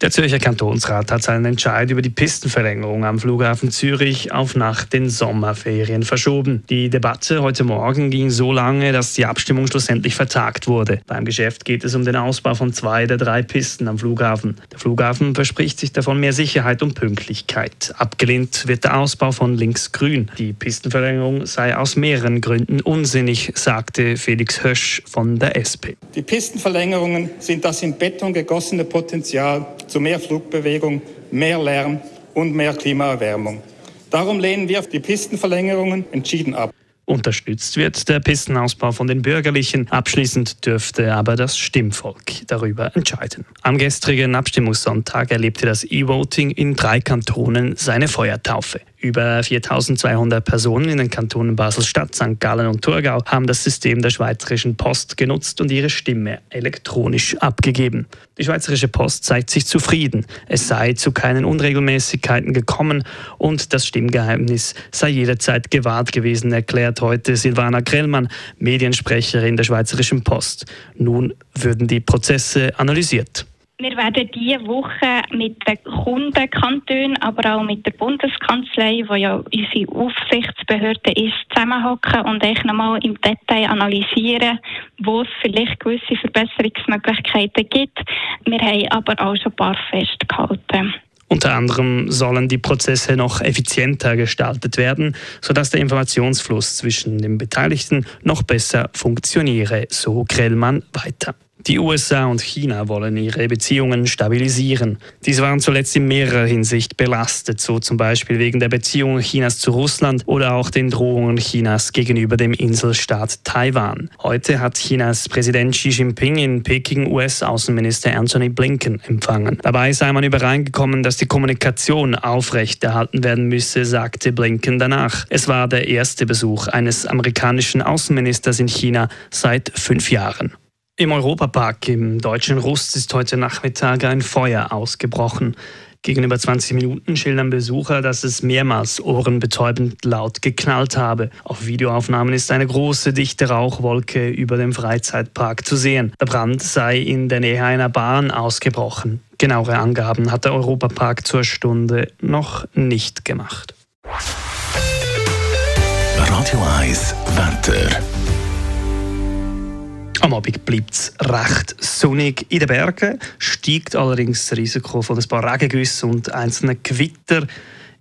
Der Zürcher Kantonsrat hat seinen Entscheid über die Pistenverlängerung am Flughafen Zürich auf nach den Sommerferien verschoben. Die Debatte heute Morgen ging so lange, dass die Abstimmung schlussendlich vertagt wurde. Beim Geschäft geht es um den Ausbau von zwei der drei Pisten am Flughafen. Der Flughafen verspricht sich davon mehr Sicherheit und Pünktlichkeit. Abgelehnt wird der Ausbau von links-grün. Die Pistenverlängerung sei aus mehreren Gründen unsinnig, sagte Felix Hösch von der SP. Die Pistenverlängerungen sind das in Beton gegossene Potenzial zu mehr Flugbewegung, mehr Lärm und mehr Klimaerwärmung. Darum lehnen wir die Pistenverlängerungen entschieden ab. Unterstützt wird der Pistenausbau von den Bürgerlichen. Abschließend dürfte aber das Stimmvolk darüber entscheiden. Am gestrigen Abstimmungssonntag erlebte das E-Voting in drei Kantonen seine Feuertaufe. Über 4200 Personen in den Kantonen Basel-Stadt, St. Gallen und Thurgau haben das System der Schweizerischen Post genutzt und ihre Stimme elektronisch abgegeben. Die Schweizerische Post zeigt sich zufrieden. Es sei zu keinen Unregelmäßigkeiten gekommen und das Stimmgeheimnis sei jederzeit gewahrt gewesen, erklärt heute Silvana Grellmann, Mediensprecherin der Schweizerischen Post. Nun würden die Prozesse analysiert. Wir werden diese Woche mit den Kundenkantonen, aber auch mit der Bundeskanzlei, wo ja unsere Aufsichtsbehörde ist, zusammenhocken und echt nochmal im Detail analysieren, wo es vielleicht gewisse Verbesserungsmöglichkeiten gibt. Wir haben aber auch schon ein paar festgehalten. Unter anderem sollen die Prozesse noch effizienter gestaltet werden, sodass der Informationsfluss zwischen den Beteiligten noch besser funktioniere, so Grellmann weiter. Die USA und China wollen ihre Beziehungen stabilisieren. Diese waren zuletzt in mehrerer Hinsicht belastet, so zum Beispiel wegen der Beziehungen Chinas zu Russland oder auch den Drohungen Chinas gegenüber dem Inselstaat Taiwan. Heute hat Chinas Präsident Xi Jinping in Peking US-Außenminister Anthony Blinken empfangen. Dabei sei man übereingekommen, dass die Kommunikation aufrechterhalten werden müsse, sagte Blinken danach. Es war der erste Besuch eines amerikanischen Außenministers in China seit fünf Jahren. Im Europapark im deutschen Rust ist heute Nachmittag ein Feuer ausgebrochen. Gegenüber 20 Minuten schildern Besucher, dass es mehrmals ohrenbetäubend laut geknallt habe. Auf Videoaufnahmen ist eine große, dichte Rauchwolke über dem Freizeitpark zu sehen. Der Brand sei in der Nähe einer Bahn ausgebrochen. Genauere Angaben hat der Europapark zur Stunde noch nicht gemacht. Radio 1 Wetter. Am Abend bleibt es recht sonnig in den Bergen, steigt allerdings das Risiko von ein paar Regengüssen und einzelnen Gewitter.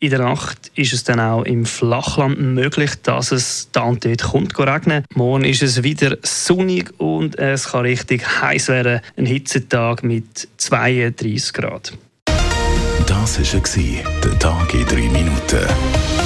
In der Nacht ist es dann auch im Flachland möglich, dass es da und dort kommt regnen. Morgen ist es wieder sonnig und es kann richtig heiß werden. Ein Hitzetag mit 32 Grad. Das war der Tag in drei Minuten.